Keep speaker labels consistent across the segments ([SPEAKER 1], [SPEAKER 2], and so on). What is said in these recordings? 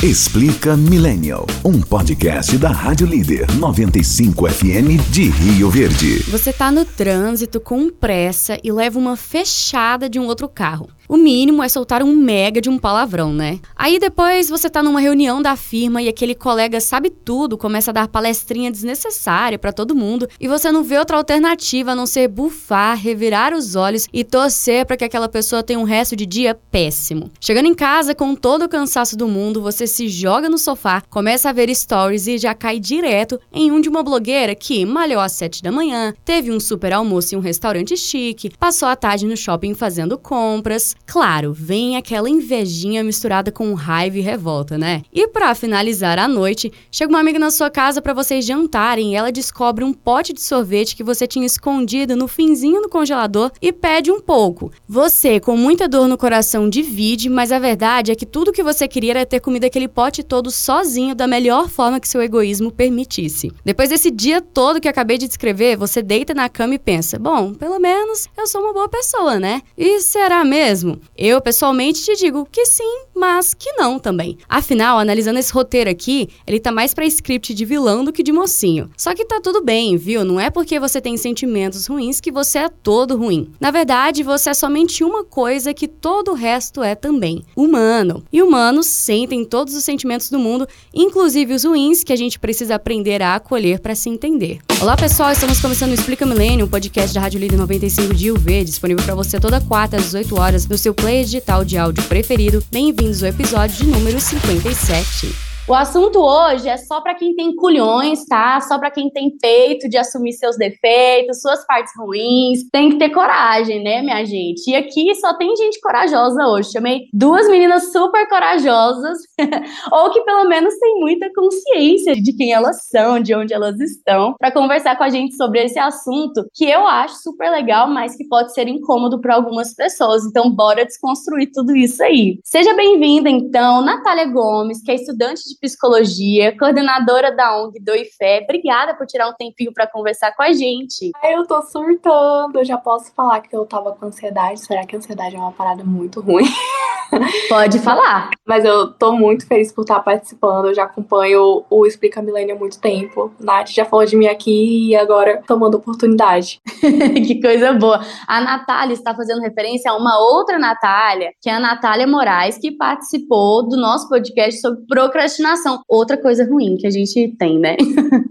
[SPEAKER 1] Explica Millennial, um podcast da Rádio Líder 95 FM de Rio Verde.
[SPEAKER 2] Você tá no trânsito com pressa e leva uma fechada de um outro carro. O mínimo é soltar um mega de um palavrão, né? Aí depois você tá numa reunião da firma e aquele colega sabe tudo, começa a dar palestrinha desnecessária para todo mundo e você não vê outra alternativa a não ser bufar, revirar os olhos e torcer para que aquela pessoa tenha um resto de dia péssimo. Chegando em casa com todo o cansaço do mundo, você se joga no sofá, começa a ver stories e já cai direto em um de uma blogueira que malhou às 7 da manhã, teve um super almoço em um restaurante chique, passou a tarde no shopping fazendo compras, Claro, vem aquela invejinha misturada com raiva e revolta, né? E para finalizar a noite, chega uma amiga na sua casa para vocês jantarem e ela descobre um pote de sorvete que você tinha escondido no finzinho do congelador e pede um pouco. Você, com muita dor no coração, divide, mas a verdade é que tudo que você queria era ter comido aquele pote todo sozinho da melhor forma que seu egoísmo permitisse. Depois desse dia todo que acabei de descrever, você deita na cama e pensa: bom, pelo menos eu sou uma boa pessoa, né? E será mesmo? Eu, pessoalmente, te digo que sim, mas que não também. Afinal, analisando esse roteiro aqui, ele tá mais pra script de vilão do que de mocinho. Só que tá tudo bem, viu? Não é porque você tem sentimentos ruins que você é todo ruim. Na verdade, você é somente uma coisa que todo o resto é também: humano. E humanos sentem todos os sentimentos do mundo, inclusive os ruins que a gente precisa aprender a acolher para se entender. Olá, pessoal, estamos começando o Explica Milênio, um podcast da Rádio Líder 95 de UV, disponível para você toda quarta às 18 horas no seu seu player digital de áudio preferido. Bem-vindos ao episódio de número 57.
[SPEAKER 3] O assunto hoje é só para quem tem culhões, tá? Só para quem tem peito de assumir seus defeitos, suas partes ruins. Tem que ter coragem, né, minha gente? E aqui só tem gente corajosa hoje. Chamei duas meninas super corajosas, ou que pelo menos têm muita consciência de quem elas são, de onde elas estão, para conversar com a gente sobre esse assunto que eu acho super legal, mas que pode ser incômodo para algumas pessoas. Então, bora desconstruir tudo isso aí. Seja bem-vinda, então, Natália Gomes, que é estudante de Psicologia, coordenadora da ONG Doi Fé. Obrigada por tirar um tempinho para conversar com a gente.
[SPEAKER 4] Eu tô surtando. Eu já posso falar que eu tava com ansiedade. Será que a ansiedade é uma parada muito ruim?
[SPEAKER 3] Pode falar.
[SPEAKER 4] Mas eu tô muito feliz por estar participando. Eu já acompanho o Explica Milênio há muito tempo. Nath já falou de mim aqui e agora tomando oportunidade.
[SPEAKER 3] que coisa boa. A Natália está fazendo referência a uma outra Natália, que é a Natália Moraes, que participou do nosso podcast sobre procrastinação. Outra coisa ruim que a gente tem, né?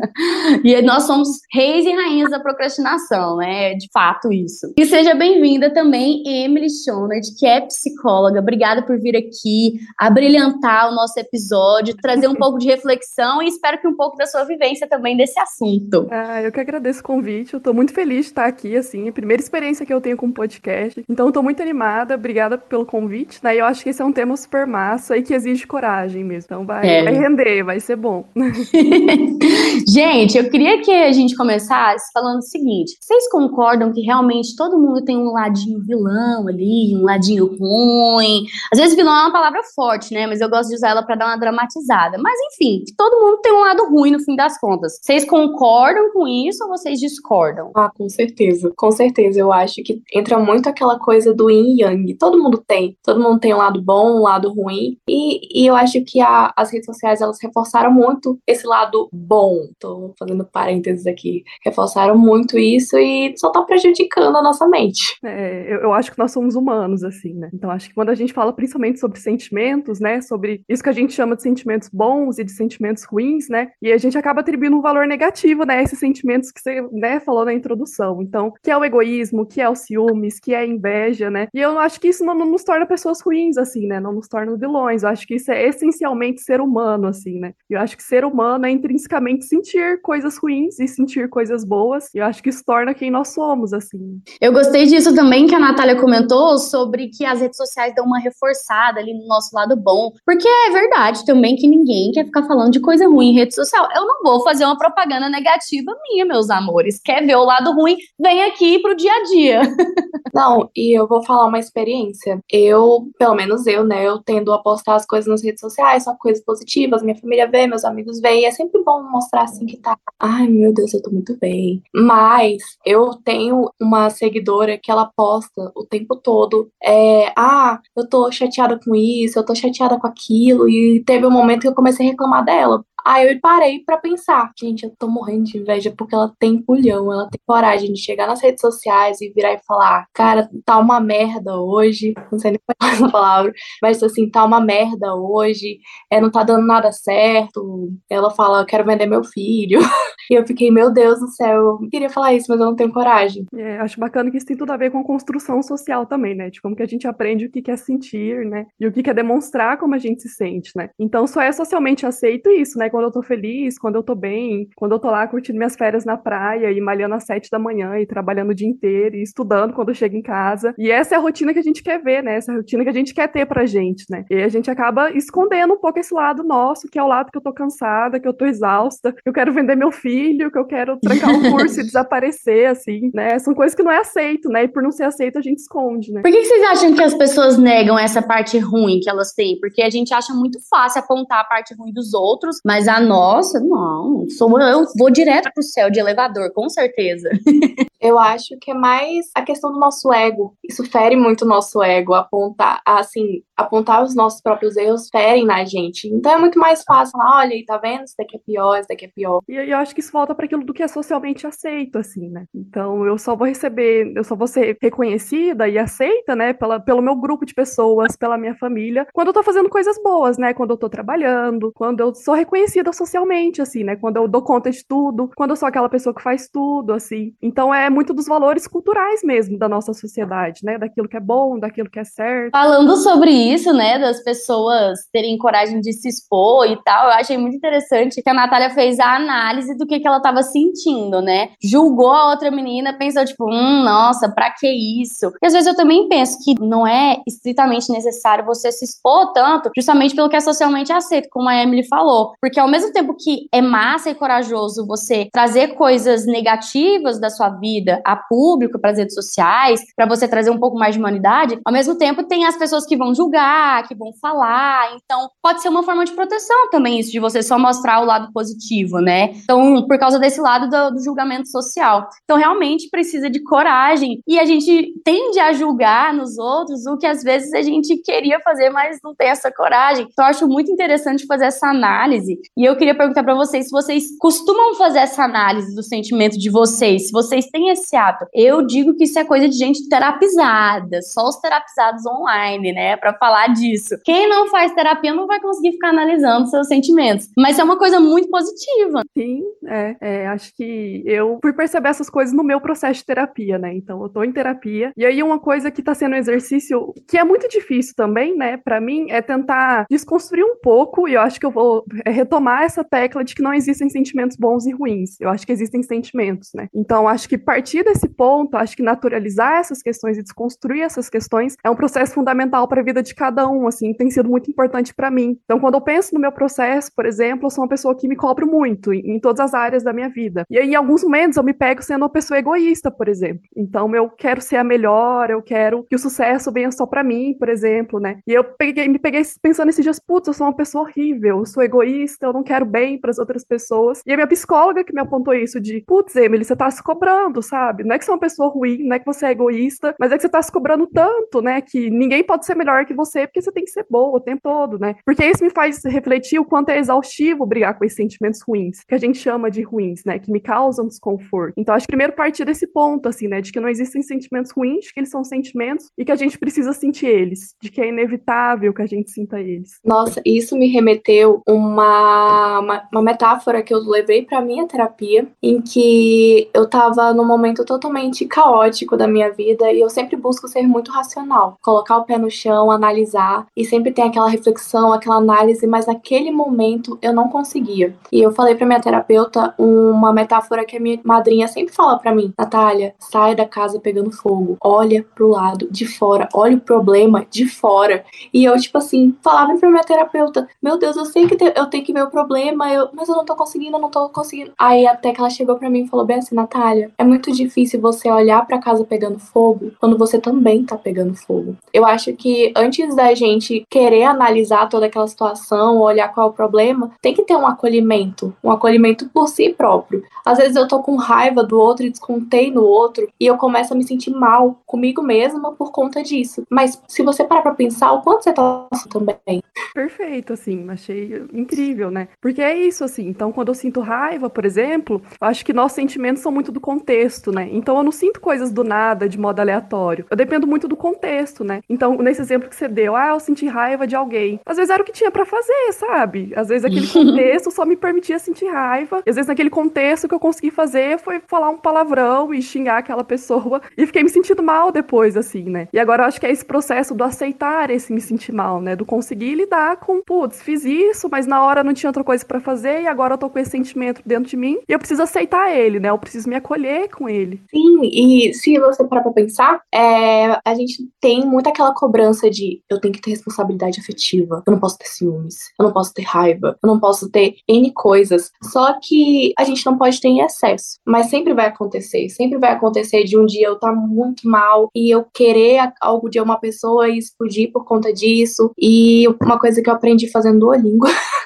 [SPEAKER 3] e nós somos reis e rainhas da procrastinação, né? De fato, isso. E seja bem-vinda também, Emily Schonert, que é psicóloga. Obrigada obrigada por vir aqui, a brilhantar o nosso episódio, trazer um pouco de reflexão e espero que um pouco da sua vivência também desse assunto.
[SPEAKER 5] Ah, eu que agradeço o convite, eu tô muito feliz de estar aqui, assim, a primeira experiência que eu tenho com podcast, então eu tô muito animada, obrigada pelo convite, né, eu acho que esse é um tema super massa e que exige coragem mesmo, então vai, é. vai render, vai ser bom.
[SPEAKER 3] gente, eu queria que a gente começasse falando o seguinte, vocês concordam que realmente todo mundo tem um ladinho vilão ali, um ladinho ruim, às vezes vilão é uma palavra forte, né? Mas eu gosto de usar ela para dar uma dramatizada. Mas enfim, todo mundo tem um lado ruim no fim das contas. Vocês concordam com isso ou vocês discordam?
[SPEAKER 4] Ah, com certeza. Com certeza. Eu acho que entra muito aquela coisa do yin e yang. Todo mundo tem. Todo mundo tem um lado bom, um lado ruim. E, e eu acho que a, as redes sociais elas reforçaram muito esse lado bom. Tô fazendo parênteses aqui. Reforçaram muito isso e só tá prejudicando a nossa mente.
[SPEAKER 5] É, eu, eu acho que nós somos humanos, assim, né? Então acho que quando a gente fala principalmente sobre sentimentos, né? Sobre isso que a gente chama de sentimentos bons e de sentimentos ruins, né? E a gente acaba atribuindo um valor negativo, né? Esses sentimentos que você, né, falou na introdução. Então, que é o egoísmo, que é o ciúmes, que é a inveja, né? E eu acho que isso não, não nos torna pessoas ruins, assim, né? Não nos torna vilões. Eu acho que isso é essencialmente ser humano, assim, né? Eu acho que ser humano é intrinsecamente sentir coisas ruins e sentir coisas boas. E eu acho que isso torna quem nós somos, assim.
[SPEAKER 3] Eu gostei disso também que a Natália comentou sobre que as redes sociais dão uma reforçada ali no nosso lado bom. Porque é verdade também que ninguém quer ficar falando de coisa ruim em rede social. Eu não vou fazer uma propaganda negativa minha, meus amores. Quer ver o lado ruim? Vem aqui pro dia a dia.
[SPEAKER 4] Não, e eu vou falar uma experiência. Eu, pelo menos eu, né, eu tendo a postar as coisas nas redes sociais, só coisas positivas minha família vê, meus amigos veem, é sempre bom mostrar assim que tá, ai meu Deus, eu tô muito bem. Mas eu tenho uma seguidora que ela posta o tempo todo, é, ah, eu tô chateada com isso, eu tô chateada com aquilo, e teve um momento que eu comecei a reclamar dela, Aí eu parei para pensar, gente, eu tô morrendo de inveja porque ela tem pulhão, ela tem coragem de chegar nas redes sociais e virar e falar, cara, tá uma merda hoje, não sei nem falar essa palavra, mas assim, tá uma merda hoje, é, não tá dando nada certo. Ela fala, eu quero vender meu filho. e eu fiquei, meu Deus do céu, eu queria falar isso, mas eu não tenho coragem.
[SPEAKER 5] É, acho bacana que isso tem tudo a ver com construção social também, né? De como que a gente aprende o que quer sentir, né? E o que quer demonstrar como a gente se sente, né? Então só é socialmente aceito isso, né? Quando eu tô feliz, quando eu tô bem, quando eu tô lá curtindo minhas férias na praia e malhando às sete da manhã e trabalhando o dia inteiro e estudando quando eu chego em casa. E essa é a rotina que a gente quer ver, né? Essa é a rotina que a gente quer ter pra gente, né? E a gente acaba escondendo um pouco esse lado nosso, que é o lado que eu tô cansada, que eu tô exausta, que eu quero vender meu filho, que eu quero trancar um curso e desaparecer, assim, né? São coisas que não é aceito, né? E por não ser aceito, a gente esconde, né?
[SPEAKER 3] Por que, que vocês acham que as pessoas negam essa parte ruim que elas têm? Porque a gente acha muito fácil apontar a parte ruim dos outros, mas a nossa, não, sou eu vou direto pro céu de elevador, com certeza.
[SPEAKER 4] Eu acho que é mais a questão do nosso ego. Isso fere muito o nosso ego, apontar, assim, apontar os nossos próprios erros ferem na gente. Então é muito mais fácil falar, olha, tá vendo? Isso daqui é pior, isso daqui é pior.
[SPEAKER 5] E eu acho que isso volta para aquilo do que é socialmente aceito, assim, né? Então eu só vou receber, eu só vou ser reconhecida e aceita, né, pela, pelo meu grupo de pessoas, pela minha família, quando eu tô fazendo coisas boas, né? Quando eu tô trabalhando, quando eu sou reconhecida socialmente, assim, né? Quando eu dou conta de tudo, quando eu sou aquela pessoa que faz tudo, assim. Então é muito dos valores culturais mesmo da nossa sociedade, né? Daquilo que é bom, daquilo que é certo.
[SPEAKER 3] Falando sobre isso, né, das pessoas terem coragem de se expor e tal, eu achei muito interessante que a Natália fez a análise do que, que ela estava sentindo, né? Julgou a outra menina, pensou, tipo, hum, nossa, pra que isso? E às vezes eu também penso que não é estritamente necessário você se expor tanto, justamente pelo que é socialmente aceito, como a Emily falou. Porque ao mesmo tempo que é massa e corajoso você trazer coisas negativas da sua vida a público, para as redes sociais, para você trazer um pouco mais de humanidade, ao mesmo tempo tem as pessoas que vão julgar, que vão falar. Então, pode ser uma forma de proteção também isso, de você só mostrar o lado positivo, né? Então, por causa desse lado do, do julgamento social. Então, realmente precisa de coragem. E a gente tende a julgar nos outros o que às vezes a gente queria fazer, mas não tem essa coragem. Então, eu acho muito interessante fazer essa análise. E eu queria perguntar para vocês se vocês costumam fazer essa análise do sentimento de vocês, se vocês têm esse ato. Eu digo que isso é coisa de gente terapizada, só os terapizados online, né, para falar disso. Quem não faz terapia não vai conseguir ficar analisando seus sentimentos, mas é uma coisa muito positiva.
[SPEAKER 5] Sim, é, é, acho que eu fui perceber essas coisas no meu processo de terapia, né? Então eu tô em terapia. E aí uma coisa que tá sendo um exercício que é muito difícil também, né, para mim é tentar desconstruir um pouco, e eu acho que eu vou é, retomar essa tecla de que não existem sentimentos bons e ruins. Eu acho que existem sentimentos, né? Então acho que partir desse ponto, acho que naturalizar essas questões e desconstruir essas questões é um processo fundamental para a vida de cada um, assim, tem sido muito importante para mim. Então, quando eu penso no meu processo, por exemplo, eu sou uma pessoa que me cobro muito em, em todas as áreas da minha vida. E aí, em alguns momentos, eu me pego sendo uma pessoa egoísta, por exemplo. Então, eu quero ser a melhor, eu quero que o sucesso venha só para mim, por exemplo, né? E eu peguei, me peguei pensando esses dias, putz, eu sou uma pessoa horrível, eu sou egoísta, eu não quero bem para as outras pessoas. E a minha psicóloga que me apontou isso de, putz, Emily, você tá se cobrando, sabe? Não é que você é uma pessoa ruim, não é que você é egoísta, mas é que você tá se cobrando tanto, né? Que ninguém pode ser melhor que você porque você tem que ser boa o tempo todo, né? Porque isso me faz refletir o quanto é exaustivo brigar com esses sentimentos ruins, que a gente chama de ruins, né? Que me causam desconforto. Então, acho que primeiro partir desse ponto, assim, né? De que não existem sentimentos ruins, que eles são sentimentos e que a gente precisa sentir eles, de que é inevitável que a gente sinta eles.
[SPEAKER 4] Nossa, isso me remeteu uma, uma, metáfora que eu levei para minha terapia, em que eu tava num momento totalmente caótico da minha vida e eu sempre busco ser muito racional, colocar o pé no chão, analisar e sempre tem aquela reflexão, aquela análise, mas naquele momento eu não conseguia. E eu falei para minha terapeuta uma metáfora que a minha madrinha sempre fala para mim: Natália, sai da casa pegando fogo, olha pro lado de fora, olha o problema de fora. E eu, tipo assim, falava pra minha terapeuta: Meu Deus, eu sei que eu tenho que ver meu problema, eu, mas eu não tô conseguindo, eu não tô conseguindo. Aí até que ela chegou para mim e falou bem assim, Natália, é muito difícil você olhar para casa pegando fogo quando você também tá pegando fogo. Eu acho que antes da gente querer analisar toda aquela situação, olhar qual é o problema, tem que ter um acolhimento, um acolhimento por si próprio. Às vezes eu tô com raiva do outro e descontei no outro e eu começo a me sentir mal comigo mesma por conta disso. Mas se você parar pra pensar, o quanto você tá também.
[SPEAKER 5] Perfeito, assim, achei incrível, né? Porque é isso, assim. Então, quando eu sinto raiva, por exemplo, eu acho que nossos sentimentos são muito do contexto, né? Então, eu não sinto coisas do nada, de modo aleatório. Eu dependo muito do contexto, né? Então, nesse exemplo que você deu, ah, eu senti raiva de alguém. Às vezes era o que tinha para fazer, sabe? Às vezes aquele contexto só me permitia sentir raiva. Às vezes naquele contexto o que eu consegui fazer foi falar um palavrão e xingar aquela pessoa. E fiquei me sentindo mal depois, assim, né? E agora eu acho que é esse processo do aceitar esse me sentir mal, né? Do conseguir lidar com, putz, fiz isso, mas na hora não tinha outra coisa para fazer e agora eu tô com esse sentimento dentro de mim e eu preciso aceitar ele, né? Eu preciso me acolher com ele.
[SPEAKER 4] Sim, e se você parar pra pensar, é, a gente tem muito aquela cobrança de eu tenho que ter responsabilidade afetiva, eu não posso ter ciúmes, eu não posso ter raiva, eu não posso ter N coisas. Só que a gente não pode ter em excesso. Mas sempre vai acontecer, sempre vai acontecer de um dia eu estar tá muito mal e eu querer algo de uma pessoa e explodir por conta disso. E uma coisa que eu aprendi fazendo Duolingo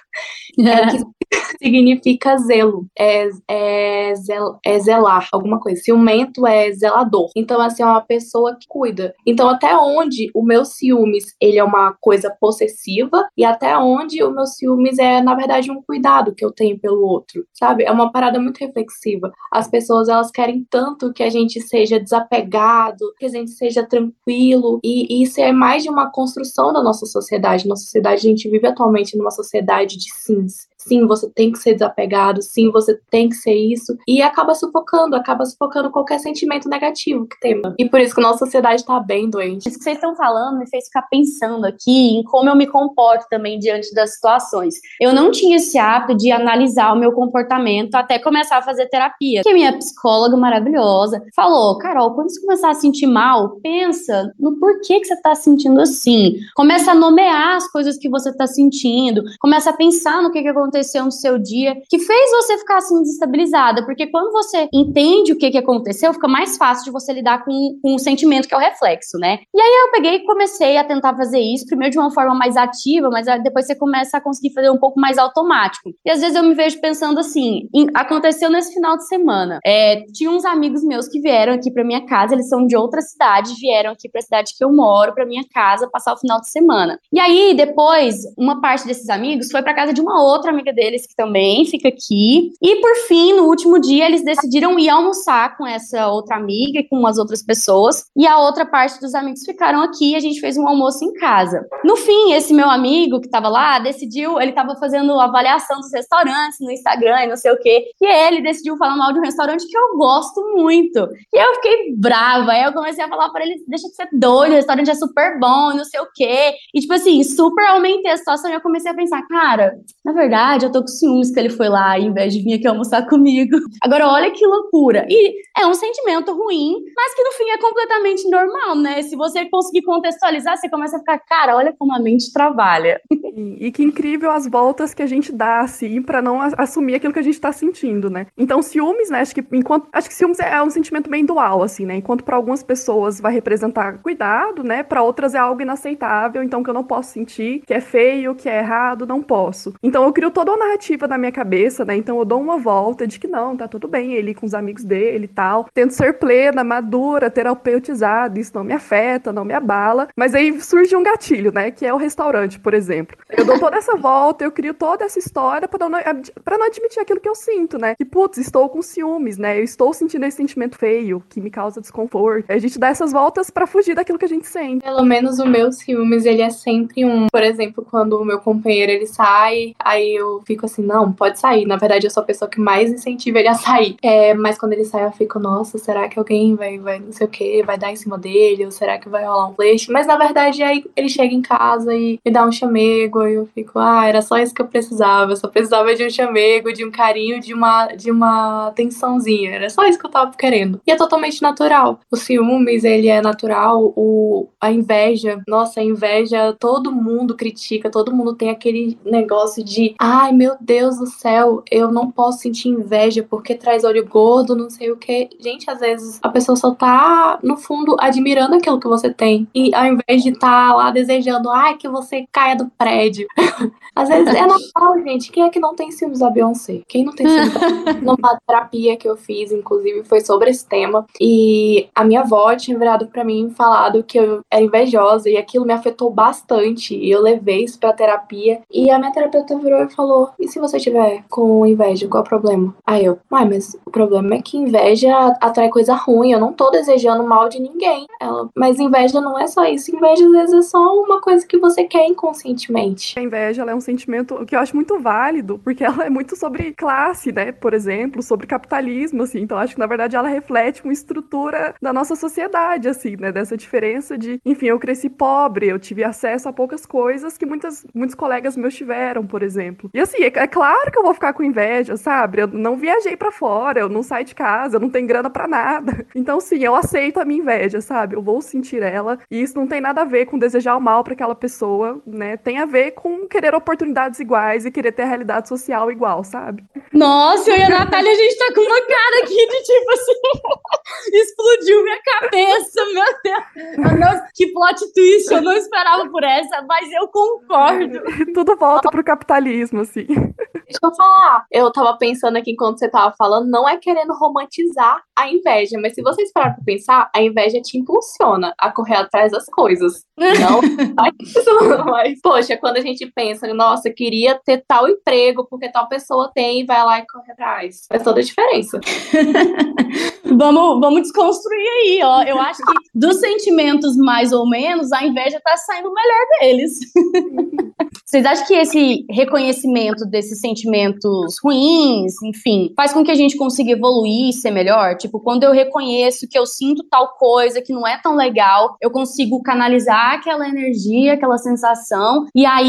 [SPEAKER 4] é que significa zelo, é, é, zel, é zelar, alguma coisa. Ciumento é zelador. Então, assim, é uma pessoa que cuida. Então, até onde o meu ciúmes, ele é uma coisa possessiva e até onde o meu ciúmes é, na verdade, um cuidado que eu tenho pelo outro, sabe? É uma parada muito reflexiva. As pessoas, elas querem tanto que a gente seja desapegado, que a gente seja tranquilo e, e isso é mais de uma construção da nossa sociedade. Na sociedade, a gente vive atualmente numa sociedade de sims. Sim, você tem que ser desapegado, sim, você tem que ser isso. E acaba sufocando, acaba sufocando qualquer sentimento negativo que tem. E por isso que a nossa sociedade tá bem doente.
[SPEAKER 3] Isso que vocês estão falando me fez ficar pensando aqui em como eu me comporto também diante das situações. Eu não tinha esse hábito de analisar o meu comportamento até começar a fazer terapia. Que minha psicóloga maravilhosa falou: Carol, quando você começar a sentir mal, pensa no porquê que você tá sentindo assim. Começa a nomear as coisas que você tá sentindo. Começa a pensar no que, que aconteceu aconteceu no seu dia que fez você ficar assim desestabilizada, porque quando você entende o que, que aconteceu, fica mais fácil de você lidar com, com o sentimento que é o reflexo, né? E aí eu peguei e comecei a tentar fazer isso, primeiro de uma forma mais ativa, mas depois você começa a conseguir fazer um pouco mais automático. E às vezes eu me vejo pensando assim, em, aconteceu nesse final de semana. É, tinha uns amigos meus que vieram aqui para minha casa, eles são de outra cidade, vieram aqui para a cidade que eu moro, para minha casa, passar o final de semana. E aí depois, uma parte desses amigos foi para casa de uma outra amiga deles que também fica aqui. E por fim, no último dia, eles decidiram ir almoçar com essa outra amiga e com as outras pessoas. E a outra parte dos amigos ficaram aqui e a gente fez um almoço em casa. No fim, esse meu amigo que estava lá decidiu, ele estava fazendo avaliação dos restaurantes no Instagram e não sei o quê. E ele decidiu falar mal de um restaurante que eu gosto muito. E eu fiquei brava. Aí eu comecei a falar para ele: deixa de ser doido, o restaurante é super bom, não sei o quê. E tipo assim, super aumentei a situação e eu comecei a pensar, cara, na verdade, verdade, eu tô com ciúmes que ele foi lá ao invés de vir aqui almoçar comigo. Agora, olha que loucura. E é um sentimento ruim, mas que no fim é completamente normal, né? Se você conseguir contextualizar, você começa a ficar, cara, olha como a mente trabalha.
[SPEAKER 5] E que incrível as voltas que a gente dá, assim, para não assumir aquilo que a gente tá sentindo, né? Então, ciúmes, né? Acho que enquanto. Acho que ciúmes é um sentimento bem dual, assim, né? Enquanto para algumas pessoas vai representar cuidado, né? Para outras é algo inaceitável, então que eu não posso sentir, que é feio, que é errado, não posso. Então eu crio toda uma narrativa na minha cabeça, né? Então eu dou uma volta de que não, tá tudo bem, ele com os amigos dele e tal. Tento ser plena, madura, terapeutizada, isso não me afeta, não me abala. Mas aí surge um gatilho, né? Que é o restaurante, por exemplo. Eu dou toda essa volta, eu crio toda essa história para não, pra não admitir aquilo que eu sinto, né? Que, putz, estou com ciúmes, né? Eu estou sentindo esse sentimento feio, que me causa desconforto. A gente dá essas voltas para fugir daquilo que a gente sente.
[SPEAKER 4] Pelo menos o meu ciúmes, ele é sempre um. Por exemplo, quando o meu companheiro ele sai, aí eu fico assim, não, pode sair. Na verdade, eu sou a pessoa que mais incentiva ele a sair. É, mas quando ele sai, eu fico, nossa, será que alguém vai, vai não sei o que, vai dar em cima dele? Ou será que vai rolar um flash? Mas na verdade, aí ele chega em casa e me dá um chamego, e eu fico, ah, era só isso que eu precisava. Eu só precisava de um chamego, de um carinho, de uma, de uma atençãozinha. Era só isso que eu tava querendo. E é totalmente natural. O ciúmes, ele é natural. O, a inveja, nossa, a inveja, todo mundo critica, todo mundo tem aquele negócio de, ai meu Deus do céu, eu não posso sentir inveja porque traz olho gordo, não sei o que. Gente, às vezes a pessoa só tá, no fundo, admirando aquilo que você tem. E ao invés de estar tá lá desejando, ai, que você caia do prédio. às vezes é normal, gente. Quem é que não tem ciúmes da Beyoncé? Quem não tem ciúmes da Numa terapia que eu fiz, inclusive, foi sobre esse tema. E a minha avó tinha virado para mim e falado que eu era invejosa e aquilo me afetou bastante. E eu levei isso pra terapia. E a minha terapeuta virou e falou: E se você tiver com inveja, qual é o problema? Aí eu, uai, mas o problema é que inveja atrai coisa ruim. Eu não tô desejando mal de ninguém. Ela, mas inveja não é só isso. Inveja às vezes é só uma coisa que você quer inconscientemente.
[SPEAKER 5] A inveja é um sentimento que eu acho muito válido, porque ela é muito sobre classe, né? Por exemplo, sobre capitalismo, assim. Então acho que na verdade ela reflete uma estrutura da nossa sociedade, assim, né? Dessa diferença de, enfim, eu cresci pobre, eu tive acesso a poucas coisas que muitas, muitos colegas meus tiveram, por exemplo. E assim, é, é claro que eu vou ficar com inveja, sabe? Eu não viajei para fora, eu não saio de casa, eu não tenho grana para nada. Então, sim, eu aceito a minha inveja, sabe? Eu vou sentir ela. E isso não tem nada a ver com desejar o mal para aquela pessoa, né? Tem a ver com querer oportunidades iguais e querer ter a realidade social igual, sabe?
[SPEAKER 3] Nossa, eu e a Natália, a gente tá com uma cara aqui de tipo assim. explodiu minha cabeça, meu Deus. Nossa, que plot twist, eu não esperava por essa, mas eu concordo.
[SPEAKER 5] Tudo volta pro capitalismo, assim.
[SPEAKER 4] Deixa eu falar. Eu tava pensando aqui enquanto você tava falando, não é querendo romantizar a inveja, mas se vocês pararem pra pensar, a inveja te impulsiona a correr atrás das coisas. Não mas, poxa, quando a gente pensa, nossa, queria ter tal emprego porque tal pessoa tem e vai lá e corre atrás. Faz toda a diferença.
[SPEAKER 3] vamos, vamos desconstruir aí, ó. Eu acho que dos sentimentos mais ou menos, a inveja tá saindo o melhor deles. Vocês acham que esse reconhecimento desses sentimentos ruins, enfim, faz com que a gente consiga evoluir e ser melhor? Tipo, quando eu reconheço que eu sinto tal coisa que não é tão legal, eu consigo canalizar aquela energia, aquela sensação, e aí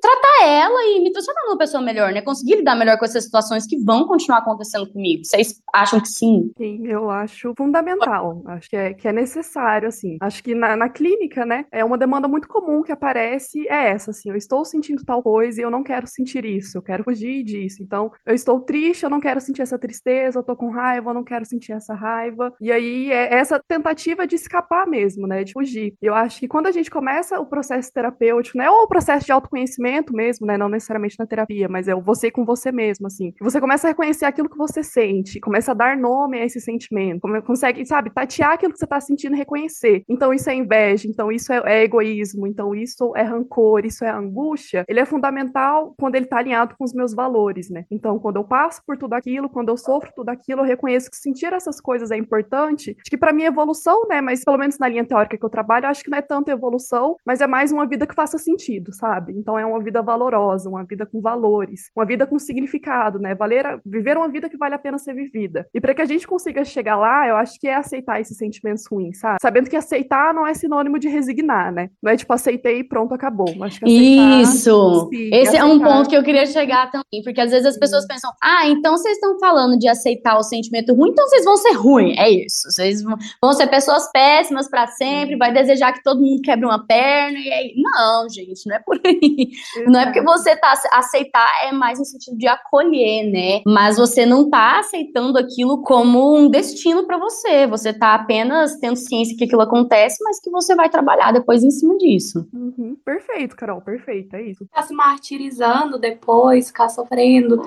[SPEAKER 3] tratar ela e me transformar numa pessoa melhor, né? Conseguir lidar melhor com essas situações que vão continuar acontecendo comigo. Vocês acham que sim?
[SPEAKER 5] Sim, eu acho fundamental. Acho que é, que é necessário, assim. Acho que na, na clínica, né, é uma demanda muito comum que aparece, é essa, assim, eu estou sentindo tal coisa e eu não quero sentir isso, eu quero fugir disso. Então, eu estou triste, eu não quero sentir essa tristeza, eu tô com raiva, eu não quero sentir essa raiva. E aí é essa tentativa de escapar mesmo, né, de fugir. Eu acho que quando a gente começa o processo terapêutico, né, ou o processo de autoconhecimento mesmo, né, não necessariamente na terapia, mas é o você com você mesmo, assim. Você começa a reconhecer aquilo que você sente, começa a dar nome a esse sentimento, consegue, sabe, tatear aquilo que você tá sentindo e reconhecer. Então isso é inveja, então isso é, é egoísmo, então isso é rancor, isso é angústia. Ele é fundamental quando ele tá alinhado com os meus valores, né? Então, quando eu passo por tudo aquilo, quando eu sofro tudo aquilo, eu reconheço que sentir essas coisas é importante. Acho que para mim evolução, né, mas pelo menos na linha teórica que eu trabalho, acho que não é tanto evolução, mas é mais uma vida que faça sentido, sabe? Então é uma vida valorosa, uma vida com valores, uma vida com significado, né? Valer, viver uma vida que vale a pena ser vivida. E para que a gente consiga chegar lá, eu acho que é aceitar esses sentimentos ruins, sabe? Sabendo que aceitar não é sinônimo de resignar, né? Não é tipo aceitei e pronto, acabou.
[SPEAKER 3] Aceitar, Isso! Sim, Esse aceitar. é um ponto que eu queria chegar também, porque às vezes as pessoas pensam, ah, então vocês estão falando de aceitar o sentimento ruim, então vocês vão ser ruim. É isso. Vocês vão ser pessoas péssimas para sempre, vai desejar que todo mundo quebre uma perna e aí. Não, gente, não é por aí. Não é porque você tá aceitar, é mais no sentido de acolher, né? Mas você não tá aceitando aquilo como um destino para você. Você tá apenas tendo ciência que aquilo acontece, mas que você vai trabalhar depois em cima disso.
[SPEAKER 5] Uhum. Perfeito, Carol, perfeito, é isso.
[SPEAKER 4] Ficar se martirizando depois, ficar sofrendo.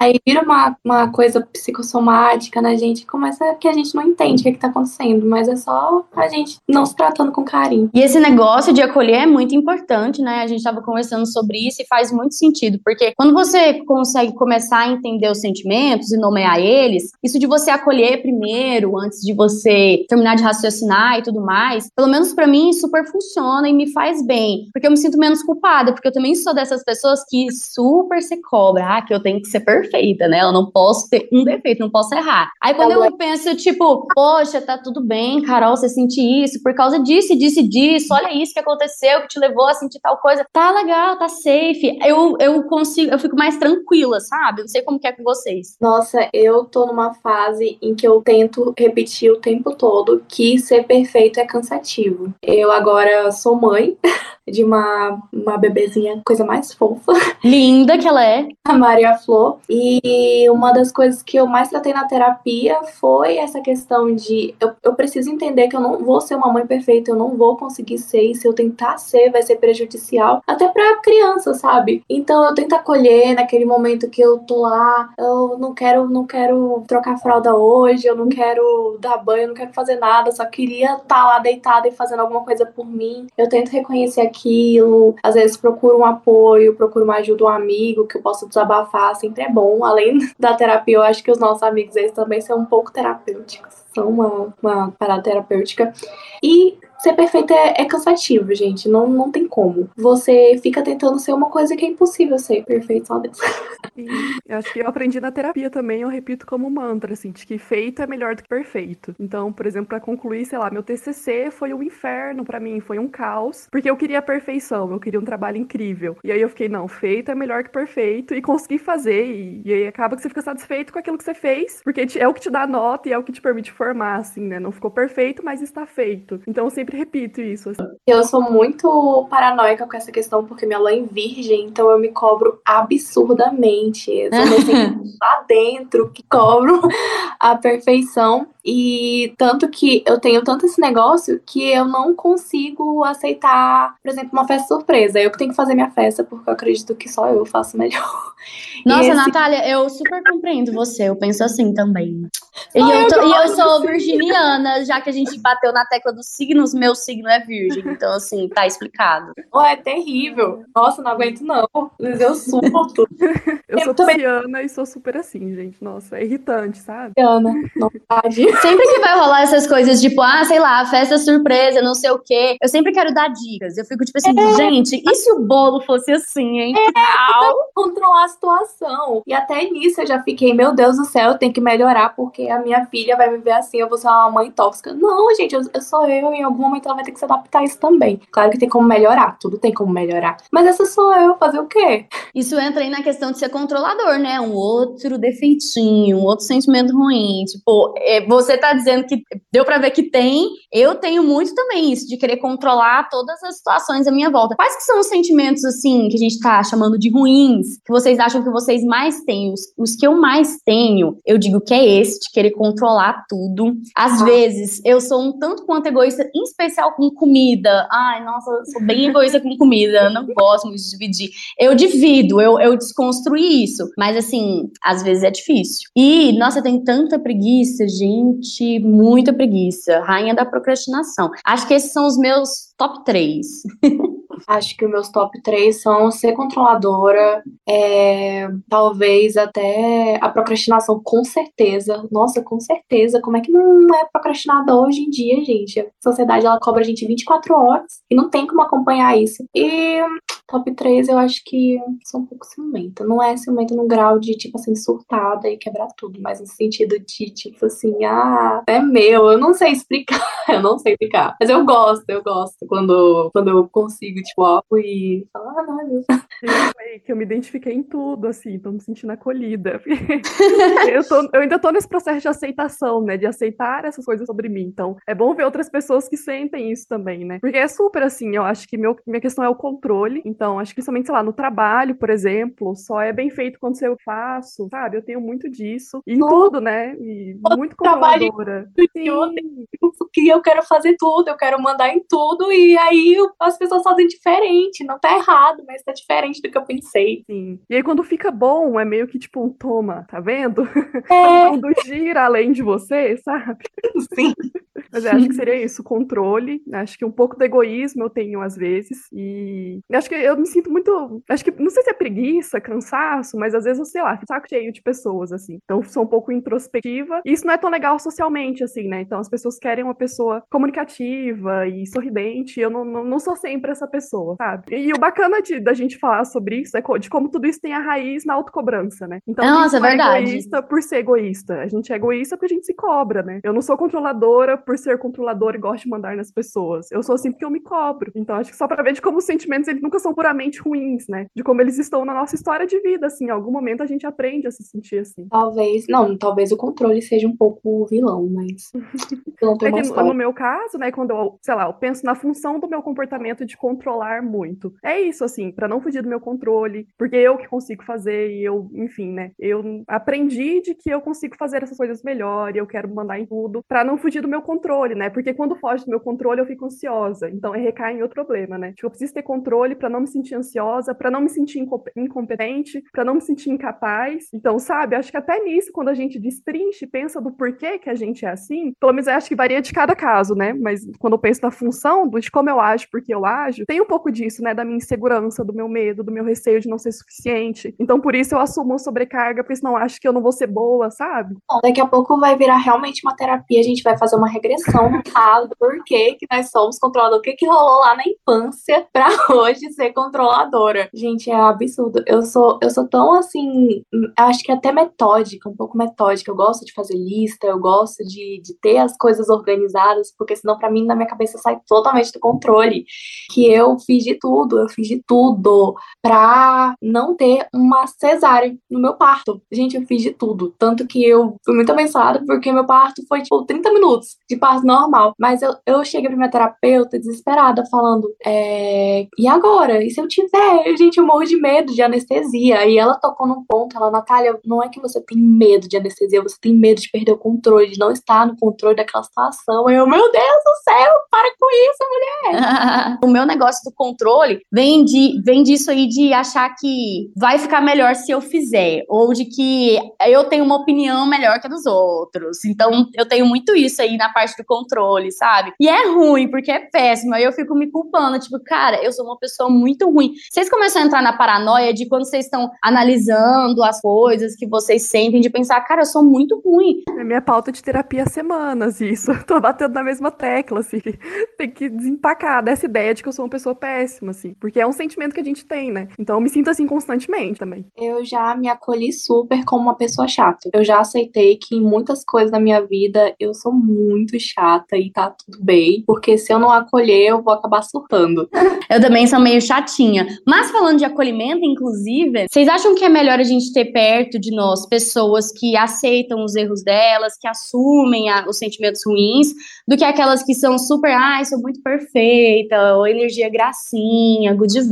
[SPEAKER 4] Aí vira uma, uma coisa psicossomática na gente, começa que a gente não entende o que, é que tá acontecendo, mas é só a gente não se tratando com carinho.
[SPEAKER 3] E esse negócio de acolher é muito importante, né? A gente estava conversando sobre isso e faz muito sentido, porque quando você consegue começar a entender os sentimentos e nomear eles, isso de você acolher primeiro, antes de você terminar de raciocinar e tudo mais, pelo menos para mim super funciona e me faz bem, porque eu me sinto menos culpada, porque eu também sou dessas pessoas que super se cobra, ah, que eu tenho que ser perfeita né? Eu não posso ter um defeito, não posso errar. Aí quando eu penso, tipo, poxa, tá tudo bem, Carol, você sente isso por causa disso, disso e disso, olha isso que aconteceu, que te levou a sentir tal coisa. Tá legal, tá safe. Eu, eu consigo, eu fico mais tranquila, sabe? Não sei como que é com vocês.
[SPEAKER 4] Nossa, eu tô numa fase em que eu tento repetir o tempo todo que ser perfeito é cansativo. Eu agora sou mãe de uma, uma bebezinha, coisa mais fofa.
[SPEAKER 3] Linda que ela é.
[SPEAKER 4] A Maria Flor. E uma das coisas que eu mais tratei na terapia foi essa questão de eu, eu preciso entender que eu não vou ser uma mãe perfeita, eu não vou conseguir ser, e se eu tentar ser, vai ser prejudicial, até pra criança, sabe? Então eu tento acolher naquele momento que eu tô lá, eu não quero, não quero trocar fralda hoje, eu não quero dar banho, eu não quero fazer nada, só queria estar tá lá deitada e fazendo alguma coisa por mim. Eu tento reconhecer aquilo, às vezes procuro um apoio, procuro uma ajuda, um amigo que eu possa desabafar, sempre é bom. Além da terapia, eu acho que os nossos amigos eles também são um pouco terapêuticos, são uma, uma parada terapêutica. E ser perfeito é, é, cansativo, gente. Não, não tem como. Você fica tentando ser uma coisa que é impossível ser perfeito, só Deus.
[SPEAKER 5] Eu acho que eu aprendi na terapia também, eu repito como mantra, assim, de que feito é melhor do que perfeito. Então, por exemplo, para concluir, sei lá, meu TCC foi um inferno para mim, foi um caos, porque eu queria a perfeição, eu queria um trabalho incrível. E aí eu fiquei, não, feito é melhor que perfeito, e consegui fazer, e, e aí acaba que você fica satisfeito com aquilo que você fez, porque é o que te dá nota e é o que te permite formar, assim, né? Não ficou perfeito, mas está feito. Então, eu sempre repito isso. Assim.
[SPEAKER 4] Eu sou muito paranoica com essa questão, porque minha mãe é virgem, então eu me cobro absurdamente. Eu sou lá dentro que cobro a perfeição. E tanto que eu tenho tanto esse negócio que eu não consigo aceitar, por exemplo, uma festa surpresa. Eu que tenho que fazer minha festa, porque eu acredito que só eu faço melhor.
[SPEAKER 3] Nossa, esse... Natália, eu super compreendo você. Eu penso assim também. E eu, tô, e eu sou virginiana, já que a gente bateu na tecla dos signos, meu signo é virgem. Então, assim, tá explicado.
[SPEAKER 4] Oh, é terrível. Nossa, não aguento, não. Eu surto.
[SPEAKER 5] eu sou Tiana e sou super assim, gente. Nossa, é irritante, sabe?
[SPEAKER 4] Tiana, não pode.
[SPEAKER 3] Sempre que vai rolar essas coisas, tipo, ah, sei lá, festa surpresa, não sei o quê, eu sempre quero dar dicas. Eu fico tipo assim, é. gente, e se o bolo fosse assim, hein?
[SPEAKER 4] É, controlar a situação. E até nisso eu já fiquei, meu Deus do céu, eu tenho que melhorar, porque a minha filha vai me ver assim, eu vou ser uma mãe tóxica. Não, gente, eu, eu sou eu, em algum momento ela vai ter que se adaptar a isso também. Claro que tem como melhorar, tudo tem como melhorar. Mas essa sou eu, fazer o quê?
[SPEAKER 3] Isso entra aí na questão de ser controlador, né? Um outro defeitinho, um outro sentimento ruim. Tipo, é, você tá dizendo que deu para ver que tem. Eu tenho muito também isso, de querer controlar todas as situações à minha volta. Quais que são os sentimentos, assim, que a gente tá chamando de ruins, que vocês acham que vocês mais têm? Os, os que eu mais tenho, eu digo que é esse, de querer controlar tudo. Às ah. vezes, eu sou um tanto quanto egoísta, em especial com comida. Ai, nossa, eu sou bem egoísta com comida, não gosto muito de dividir. Eu divido, eu, eu desconstruí isso. Mas, assim, às vezes é difícil. E, nossa, tem tanta preguiça, gente, muita preguiça. Rainha da procrastinação. Acho que esses são os meus top 3.
[SPEAKER 4] Acho que os meus top 3 são ser controladora, é, talvez até a procrastinação, com certeza. Nossa, com certeza. Como é que não é procrastinador hoje em dia, gente? A sociedade ela cobra a gente 24 horas e não tem como acompanhar isso. E top 3 eu acho que sou um pouco ciumenta. Não é ciumenta no grau de, tipo assim, surtada e quebrar tudo, mas no sentido de, tipo assim, ah, é meu, eu não sei explicar, eu não sei explicar. Mas eu gosto, eu gosto quando, quando eu consigo tipo, algo e
[SPEAKER 5] que eu me identifiquei em tudo, assim, tô me sentindo acolhida. eu, tô, eu ainda tô nesse processo de aceitação, né? De aceitar essas coisas sobre mim. Então, é bom ver outras pessoas que sentem isso também, né? Porque é super assim, eu acho que meu, minha questão é o controle. Então, acho que principalmente, sei lá, no trabalho, por exemplo, só é bem feito quando eu faço, sabe? Eu tenho muito disso. E tudo, né? E muito controladora.
[SPEAKER 4] Que eu quero fazer tudo, eu quero mandar em tudo, e aí as pessoas fazem diferente. Não tá errado, mas tá diferente do que eu pensei.
[SPEAKER 5] Sim. E aí, quando fica bom, é meio que tipo um toma, tá vendo? É. Quando gira além de você, sabe?
[SPEAKER 4] Sim.
[SPEAKER 5] Mas acho que seria isso, controle. Acho que um pouco de egoísmo eu tenho às vezes. E acho que eu me sinto muito. Acho que não sei se é preguiça, cansaço, mas às vezes eu sei lá, saco cheio de pessoas, assim. Então sou um pouco introspectiva. E isso não é tão legal socialmente, assim, né? Então as pessoas querem uma pessoa comunicativa e sorridente. Eu não, não, não sou sempre essa pessoa pessoa, sabe? E o bacana de, da gente falar sobre isso é de como tudo isso tem a raiz na autocobrança, né?
[SPEAKER 3] Então, Nossa, é verdade.
[SPEAKER 5] É egoísta por ser egoísta. A gente é egoísta porque a gente se cobra, né? Eu não sou controladora por ser controladora e gosto de mandar nas pessoas. Eu sou assim porque eu me cobro. Então, acho que só pra ver de como os sentimentos eles nunca são puramente ruins, né? De como eles estão na nossa história de vida, assim. Em algum momento a gente aprende a se sentir assim.
[SPEAKER 4] Talvez, não, talvez o controle seja um pouco vilão, mas.
[SPEAKER 5] é que, no meu caso, né, quando eu, sei lá, eu penso na função do meu comportamento de controlar muito. É isso, assim, para não fugir do meu controle, porque eu que consigo fazer e eu, enfim, né, eu aprendi de que eu consigo fazer essas coisas melhor e eu quero mandar em tudo para não fugir do meu controle, né? Porque quando foge do meu controle eu fico ansiosa. Então recai em outro problema, né? Tipo, eu preciso ter controle para não me sentir ansiosa, para não me sentir incompetente, para não me sentir incapaz. Então, sabe, acho que até nisso quando a gente destrinche, pensa do porquê que a gente é assim, pelo menos eu acho que varia de cada caso, né? Mas quando eu penso na função, de como eu ajo, porque eu ajo, tem um pouco disso, né? Da minha insegurança, do meu medo, do meu receio de não ser suficiente. Então, por isso eu assumo sobrecarga, porque senão acho que eu não vou ser boa, sabe?
[SPEAKER 4] Bom, daqui a pouco vai virar realmente uma terapia, a gente vai fazer uma regressão no caso, por que que nós somos controladores, o que que rolou lá na infância pra hoje ser controladora. Gente, é absurdo. Eu sou, eu sou tão assim, acho que até metódica, um pouco metódica. Eu gosto de fazer lista, eu gosto de, de ter as coisas organizadas, porque senão para mim na minha cabeça sai totalmente do controle. Que eu fiz de tudo, eu fiz de tudo pra não ter uma cesárea no meu parto. Gente, eu fiz de tudo. Tanto que eu fui muito abençoada porque meu parto foi tipo 30 minutos de parto normal. Mas eu, eu cheguei pra minha terapeuta desesperada, falando: é, e agora? E se eu tiver? Gente, eu morro de medo de anestesia. E ela tocou num ponto, ela, Natália, não é que você tem medo de anestesia, você tem medo de perder o controle, de não estar no controle daquela situação. Eu, meu Deus do céu, para com isso, mulher!
[SPEAKER 3] o meu negócio do controle vem, de, vem disso aí de achar que vai ficar melhor se eu fizer, ou de que eu tenho uma opinião melhor que a dos outros. Então, eu tenho muito isso aí na parte do controle, sabe? E é ruim, porque é péssimo. Aí eu fico me culpando, tipo, cara, eu sou uma pessoa muito ruim. Vocês começam a entrar na paranoia de quando vocês estão analisando as coisas que vocês sentem, de pensar, cara, eu sou muito ruim.
[SPEAKER 5] É minha pauta de terapia há semanas, isso. Tô batendo na mesma tecla, assim. Tem que desempacar dessa ideia de que eu sou uma pessoa péssima, assim. Porque é um sentimento que a gente tem, né? Então eu me sinto assim constantemente também.
[SPEAKER 4] Eu já me acolhi super como uma pessoa chata. Eu já aceitei que em muitas coisas da minha vida eu sou muito chata e tá tudo bem. Porque se eu não acolher, eu vou acabar surtando.
[SPEAKER 3] eu também sou meio chatinha. Mas falando de acolhimento, inclusive, vocês acham que é melhor a gente ter perto de nós pessoas que aceitam os erros delas, que assumem a, os sentimentos ruins, do que aquelas que são super, ai, ah, sou muito perfeita, ou energia gracinha, good vibes,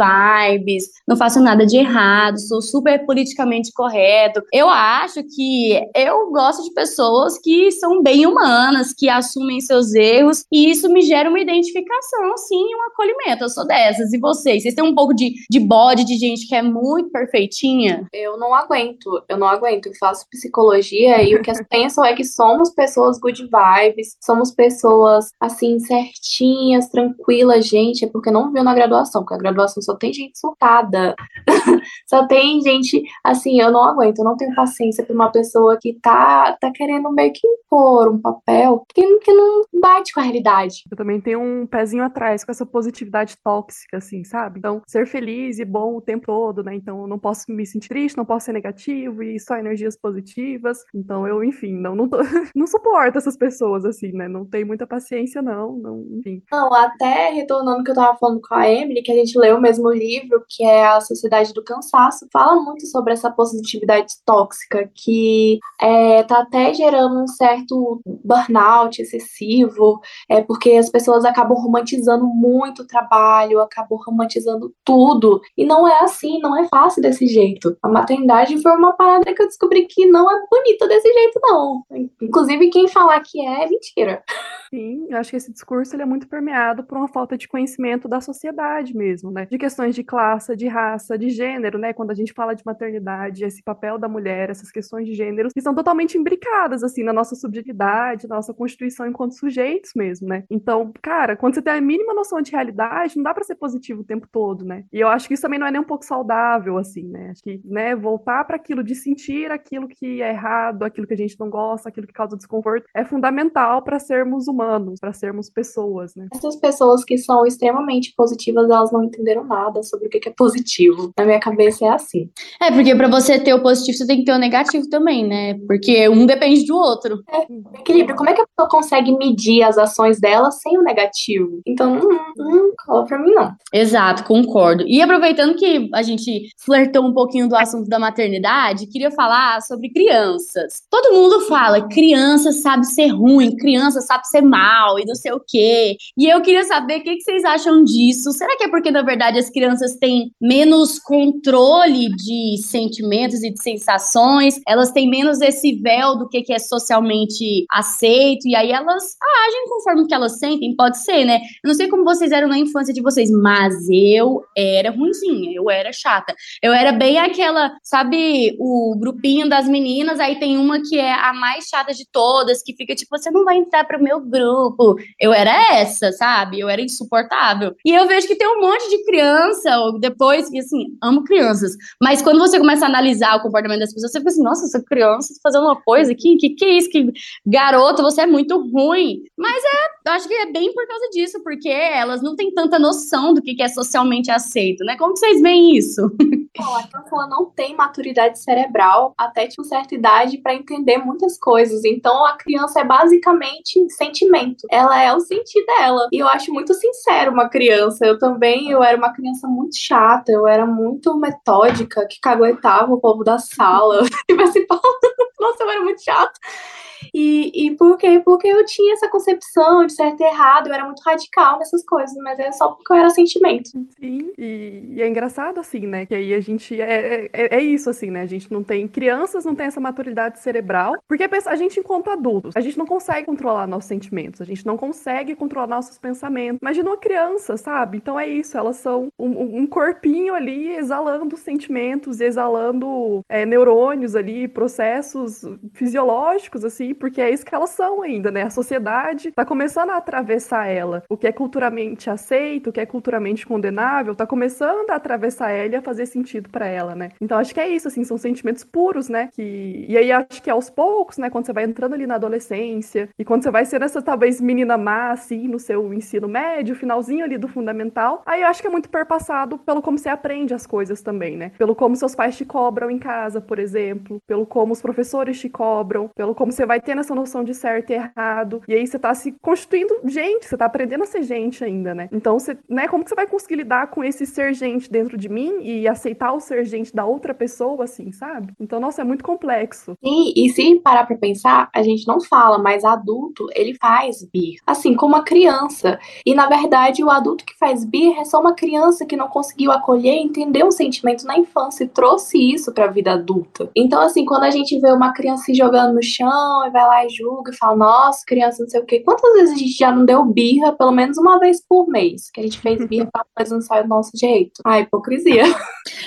[SPEAKER 3] não faço nada de errado, sou super politicamente correto. Eu acho que eu gosto de pessoas que são bem humanas, que assumem seus erros, e isso me gera uma identificação, sim, um acolhimento. Eu sou dessas. E vocês? Vocês têm um pouco de, de bode de gente que é muito perfeitinha?
[SPEAKER 4] Eu não aguento, eu não aguento. Eu faço psicologia e o que as pensam é que somos pessoas good vibes, somos pessoas assim, certinhas, tranquilas, gente. É porque não viu na graduação, porque a graduação só tem gente surtada. só tem gente, assim, eu não aguento, eu não tenho paciência pra uma pessoa que tá, tá querendo meio que impor um papel que, que não bate com a realidade.
[SPEAKER 5] Eu também tenho um pezinho atrás com essa positividade tóxica, assim, sabe? Então, ser feliz e bom o tempo todo, né? Então, eu não posso me sentir triste, não posso ser negativo e só energias positivas. Então, eu, enfim, não, não, tô, não suporto essas pessoas, assim, né? Não tenho muita paciência, não, não, enfim.
[SPEAKER 4] Não, até retornando que eu tava falando com a Emily, que a gente leu o mesmo livro, que é A Sociedade do Cansaço, fala muito sobre essa positividade tóxica, que é, tá até gerando um certo burnout excessivo, é porque as pessoas acabam romantizando muito o trabalho, acabam romantizando tudo. E não é assim, não é fácil desse jeito. A maternidade foi uma parada que eu descobri que não é bonita desse jeito, não. Inclusive, quem falar que é, é mentira.
[SPEAKER 5] Sim, eu acho que esse discurso ele é muito permeado por uma falta de conhecimento da sociedade mesmo, né? De questões de classe, de raça, de gênero, né? Quando a gente fala de maternidade, esse papel da mulher, essas questões de gênero, que são totalmente imbricadas, assim, na nossa subjetividade, na nossa constituição enquanto sujeitos mesmo, né? Então, cara, quando você tem a mínima noção de realidade, não dá para ser positivo o tempo todo, né? E eu acho que isso também não é nem um pouco saudável, assim, né? Acho que, né, voltar para aquilo de sentir aquilo que é errado, aquilo que a gente não gosta, aquilo que causa desconforto, é fundamental para sermos humanos para sermos pessoas, né?
[SPEAKER 4] Essas pessoas que são extremamente positivas, elas não entenderam nada sobre o que é positivo. Na minha é assim.
[SPEAKER 3] É, porque para você ter o positivo, você tem que ter o negativo também, né? Porque um depende do outro.
[SPEAKER 4] É, equilíbrio. Como é que a pessoa consegue medir as ações dela sem o negativo? Então, não, não cola pra mim, não.
[SPEAKER 3] Exato, concordo. E aproveitando que a gente flertou um pouquinho do assunto da maternidade, queria falar sobre crianças. Todo mundo fala, criança sabe ser ruim, criança sabe ser mal e não sei o quê. E eu queria saber o que, que vocês acham disso. Será que é porque, na verdade, as crianças têm menos controle de sentimentos e de sensações? Elas têm menos esse véu do que, que é socialmente aceito, e aí elas agem conforme que elas sentem, pode ser, né? Eu não sei como vocês eram na infância de vocês, mas eu era ruimzinha, eu era chata. Eu era bem aquela, sabe, o grupinho das meninas, aí tem uma que é a mais chata de todas, que fica tipo, você não vai entrar pro meu grupo. Eu era essa, sabe? Eu era insuportável. E eu vejo que tem um monte de criança, depois, que assim, amo crianças, mas quando você começa a analisar o comportamento das pessoas, você fica assim, nossa, essa criança tá fazendo uma coisa aqui, que que é isso? Que garoto, você é muito ruim. Mas é, acho que é bem por causa disso, porque elas não têm tanta noção do que é socialmente aceito, né? Como que vocês veem isso?
[SPEAKER 4] Bom, a criança não tem maturidade cerebral até tipo certa idade para entender muitas coisas. Então a criança é basicamente sentimento. Ela é o sentir dela. E eu acho muito sincero uma criança. Eu também, eu era uma criança muito chata, eu era muito metódica, que caguetava o povo da sala. Tipo assim, nossa, eu era muito chata. E, e por quê? Porque eu tinha essa concepção de certo e errado, eu era muito radical nessas coisas, mas é só porque eu era sentimento.
[SPEAKER 5] Sim, e, e é engraçado assim, né? Que aí a gente. É, é, é, isso, assim, né? A gente não tem. Crianças não tem essa maturidade cerebral, porque a gente, enquanto adultos, a gente não consegue controlar nossos sentimentos, a gente não consegue controlar nossos pensamentos. Imagina uma criança, sabe? Então é isso, elas são um, um corpinho ali exalando sentimentos, exalando é, neurônios ali, processos fisiológicos, assim, porque é isso que elas são ainda, né? A sociedade está começando a atravessar ela. O que é culturalmente aceito, o que é culturalmente condenável, está começando a atravessar ela e a fazer sentido para ela, né? Então acho que é isso, assim, são sentimentos puros, né? Que... E aí acho que aos poucos, né, quando você vai entrando ali na adolescência e quando você vai ser essa talvez menina má, assim, no seu ensino médio, finalzinho ali do fundamental, aí eu acho que é muito perpassado pelo como você aprende as coisas também, né? Pelo como seus pais te cobram em casa, por exemplo, pelo como os professores te cobram, pelo como você vai tendo essa noção de certo e errado. E aí você tá se constituindo gente, você tá aprendendo a ser gente ainda, né? Então, você, né, como que você vai conseguir lidar com esse ser gente dentro de mim e aceitar o ser gente da outra pessoa, assim, sabe? Então, nossa, é muito complexo.
[SPEAKER 4] Sim, e se parar pra pensar, a gente não fala, mas adulto, ele faz bir. Assim, como a criança. E, na verdade, o adulto que faz bir é só uma criança que não conseguiu acolher, entender um sentimento na infância e trouxe isso pra vida adulta. Então, assim, quando a gente vê uma criança se jogando no chão vai lá e julga e fala, nossa, criança, não sei o quê. Quantas vezes a gente já não deu birra, pelo menos uma vez por mês? Que a gente fez birra pra coisa não sair do nosso jeito. Ah, hipocrisia.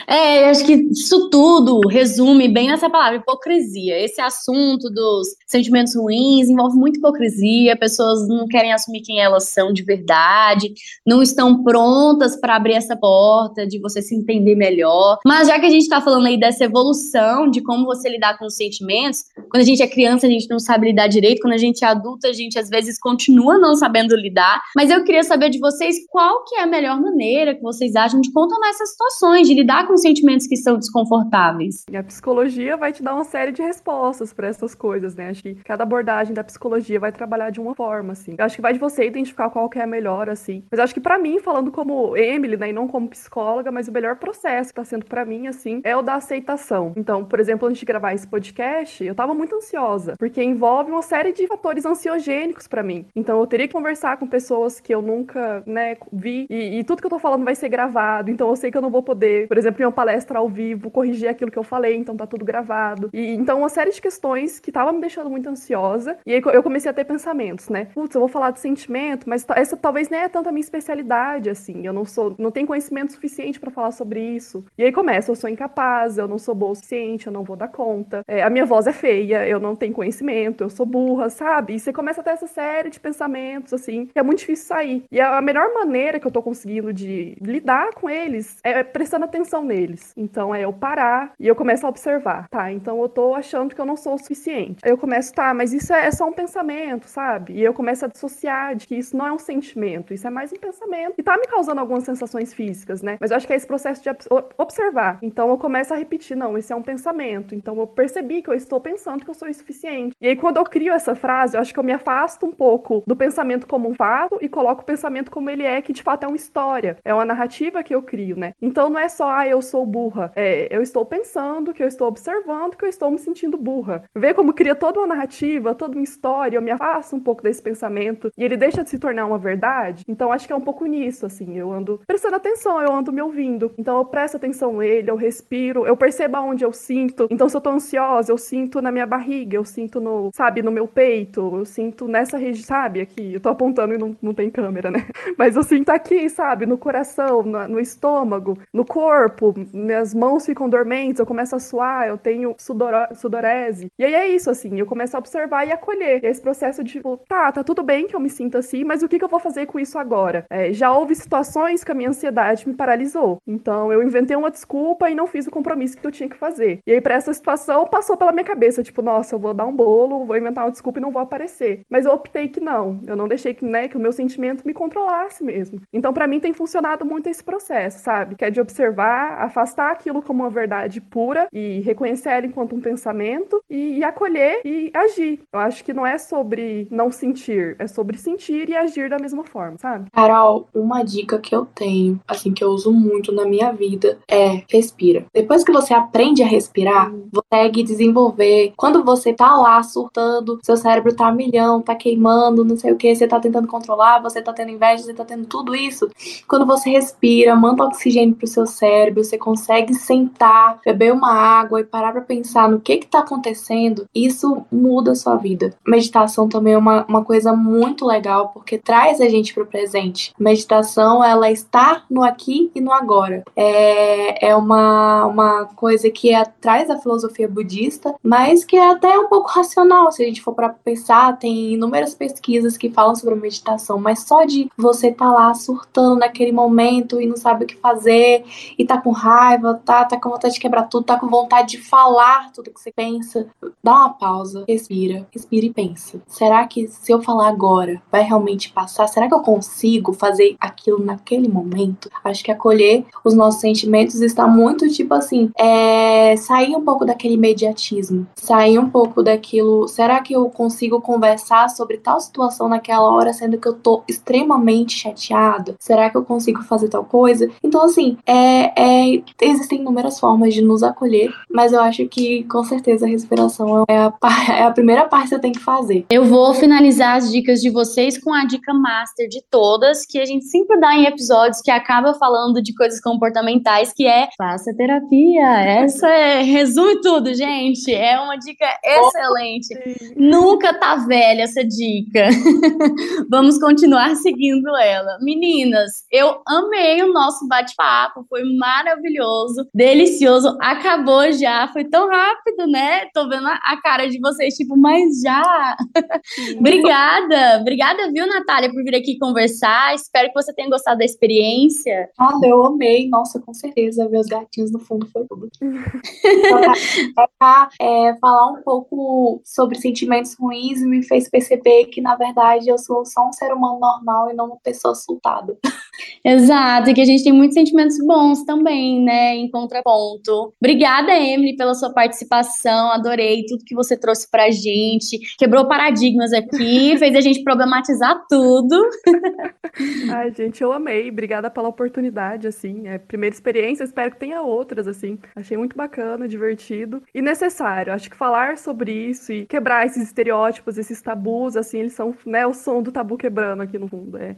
[SPEAKER 3] É, acho que isso tudo resume bem nessa palavra, hipocrisia. Esse assunto dos sentimentos ruins envolve muita hipocrisia, pessoas não querem assumir quem elas são de verdade, não estão prontas para abrir essa porta, de você se entender melhor. Mas já que a gente está falando aí dessa evolução, de como você lidar com os sentimentos, quando a gente é criança, a gente não sabe lidar direito, quando a gente é adulta, a gente às vezes continua não sabendo lidar. Mas eu queria saber de vocês qual que é a melhor maneira que vocês acham de contornar essas situações, de lidar com sentimentos que são desconfortáveis.
[SPEAKER 5] E a psicologia vai te dar uma série de respostas para essas coisas, né? Acho que cada abordagem da psicologia vai trabalhar de uma forma, assim. Eu acho que vai de você identificar qual que é a melhor, assim. Mas acho que para mim, falando como Emily, né, e não como psicóloga, mas o melhor processo que tá sendo para mim, assim, é o da aceitação. Então, por exemplo, antes de gravar esse podcast, eu tava muito ansiosa, porque envolve uma série de fatores ansiogênicos para mim. Então, eu teria que conversar com pessoas que eu nunca, né, vi, e, e tudo que eu tô falando vai ser gravado, então eu sei que eu não vou poder, por exemplo, em uma palestra ao vivo, corrigir aquilo que eu falei, então tá tudo gravado. E então uma série de questões que tava me deixando muito ansiosa. E aí eu comecei a ter pensamentos, né? Putz, eu vou falar de sentimento, mas essa talvez nem é tanto a minha especialidade, assim. Eu não sou, não tenho conhecimento suficiente para falar sobre isso. E aí começa, eu sou incapaz, eu não sou boa o suficiente, eu não vou dar conta. É, a minha voz é feia, eu não tenho conhecimento merecimento, eu sou burra, sabe? E você começa a ter essa série de pensamentos, assim, que é muito difícil sair. E a melhor maneira que eu tô conseguindo de lidar com eles é prestando atenção neles. Então é eu parar e eu começo a observar, tá? Então eu tô achando que eu não sou o suficiente. Aí eu começo, tá, mas isso é, é só um pensamento, sabe? E eu começo a dissociar de que isso não é um sentimento, isso é mais um pensamento. E tá me causando algumas sensações físicas, né? Mas eu acho que é esse processo de observar. Então eu começo a repetir, não, esse é um pensamento. Então eu percebi que eu estou pensando que eu sou insuficiente. E aí quando eu crio essa frase, eu acho que eu me afasto um pouco do pensamento como um fato e coloco o pensamento como ele é, que de fato é uma história, é uma narrativa que eu crio, né? Então não é só, ah, eu sou burra. É, eu estou pensando, que eu estou observando, que eu estou me sentindo burra. Vê como cria toda uma narrativa, toda uma história, eu me afasto um pouco desse pensamento e ele deixa de se tornar uma verdade. Então acho que é um pouco nisso, assim, eu ando prestando atenção, eu ando me ouvindo. Então eu presto atenção nele, eu respiro, eu percebo aonde eu sinto. Então se eu tô ansiosa, eu sinto na minha barriga, eu sinto no, sabe, no meu peito, eu sinto nessa região, sabe, aqui. Eu tô apontando e não, não tem câmera, né? Mas eu sinto aqui, sabe, no coração, no, no estômago, no corpo, minhas mãos ficam dormentes, eu começo a suar, eu tenho sudoro, sudorese. E aí é isso, assim, eu começo a observar e acolher. E esse processo de, tipo, tá, tá tudo bem que eu me sinto assim, mas o que, que eu vou fazer com isso agora? É, já houve situações que a minha ansiedade me paralisou. Então eu inventei uma desculpa e não fiz o compromisso que eu tinha que fazer. E aí, pra essa situação, passou pela minha cabeça, tipo, nossa, eu vou dar um bolo, vou inventar uma desculpa e não vou aparecer. Mas eu optei que não. Eu não deixei que, né, que o meu sentimento me controlasse mesmo. Então, para mim, tem funcionado muito esse processo, sabe? Que é de observar, afastar aquilo como uma verdade pura e reconhecer ela enquanto um pensamento e, e acolher e agir. Eu acho que não é sobre não sentir, é sobre sentir e agir da mesma forma, sabe?
[SPEAKER 4] Carol, uma dica que eu tenho, assim, que eu uso muito na minha vida é respira. Depois que você aprende a respirar, hum. você consegue desenvolver. Quando você tá lá surtando, seu cérebro tá a milhão, tá queimando, não sei o que, você tá tentando controlar, você tá tendo inveja, você tá tendo tudo isso. Quando você respira, manda oxigênio pro seu cérebro, você consegue sentar, beber uma água e parar pra pensar no que que tá acontecendo, isso muda a sua vida. Meditação também é uma, uma coisa muito legal, porque traz a gente pro presente. Meditação, ela está no aqui e no agora. É, é uma, uma coisa que é, traz a filosofia budista, mas que é até um pouco racional, se a gente for para pensar, tem inúmeras pesquisas que falam sobre meditação, mas só de você estar tá lá surtando naquele momento e não sabe o que fazer, e tá com raiva, tá, tá com vontade de quebrar tudo, tá com vontade de falar tudo que você pensa, dá uma pausa, respira, respira e pensa. Será que se eu falar agora vai realmente passar? Será que eu consigo fazer aquilo naquele momento? Acho que acolher os nossos sentimentos está muito tipo assim, é, sair um pouco daquele imediatismo, sair um pouco daquilo. Será que eu consigo conversar sobre tal situação naquela hora, sendo que eu tô extremamente chateada? Será que eu consigo fazer tal coisa? Então, assim, é, é, existem inúmeras formas de nos acolher, mas eu acho que com certeza a respiração é a, é a primeira parte que você tem que fazer.
[SPEAKER 3] Eu vou finalizar as dicas de vocês com a dica master de todas, que a gente sempre dá em episódios que acaba falando de coisas comportamentais, que é faça terapia. Essa é, resume tudo, gente. É uma dica excelente. Oh, Nunca tá velha essa dica. Vamos continuar seguindo ela. Meninas, eu amei o nosso bate-papo, foi maravilhoso, delicioso. Acabou já, foi tão rápido, né? Tô vendo a cara de vocês, tipo, mas já. obrigada, obrigada, viu, Natália, por vir aqui conversar. Espero que você tenha gostado da experiência.
[SPEAKER 4] Ah, eu amei, nossa, com certeza. Ver os gatinhos no fundo foi tudo. tentar é, falar um pouco sobre sentimentos ruins me fez perceber que, na verdade, eu sou só um ser humano normal e não uma pessoa surtada.
[SPEAKER 3] Exato, e que a gente tem muitos sentimentos bons também, né, em contraponto. Obrigada, Emily, pela sua participação, adorei tudo que você trouxe pra gente, quebrou paradigmas aqui, fez a gente problematizar tudo.
[SPEAKER 5] Ai, gente, eu amei, obrigada pela oportunidade, assim, é primeira experiência, espero que tenha outras, assim, achei muito bacana, divertido e necessário, acho que falar sobre isso e quebrar esses estereótipos, esses tabus, assim, eles são, né, o som do tabu quebrando aqui no fundo, é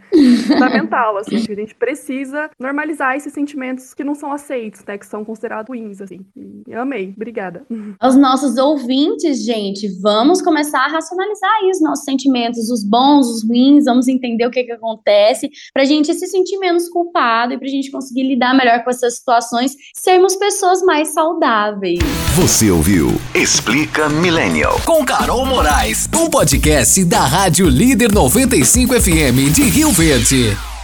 [SPEAKER 5] fundamental, assim, que a gente precisa normalizar esses sentimentos que não são aceitos, né? Que são considerados ruins, assim. E eu amei. Obrigada.
[SPEAKER 3] Aos nossos ouvintes, gente, vamos começar a racionalizar aí os nossos sentimentos, os bons, os ruins, vamos entender o que que acontece, pra gente se sentir menos culpado e pra gente conseguir lidar melhor com essas situações, sermos pessoas mais saudáveis.
[SPEAKER 1] Você ouviu Explica Millennial.
[SPEAKER 6] Com Carol Moraes, um podcast da Rádio Líder 95 FM de Rio Verde.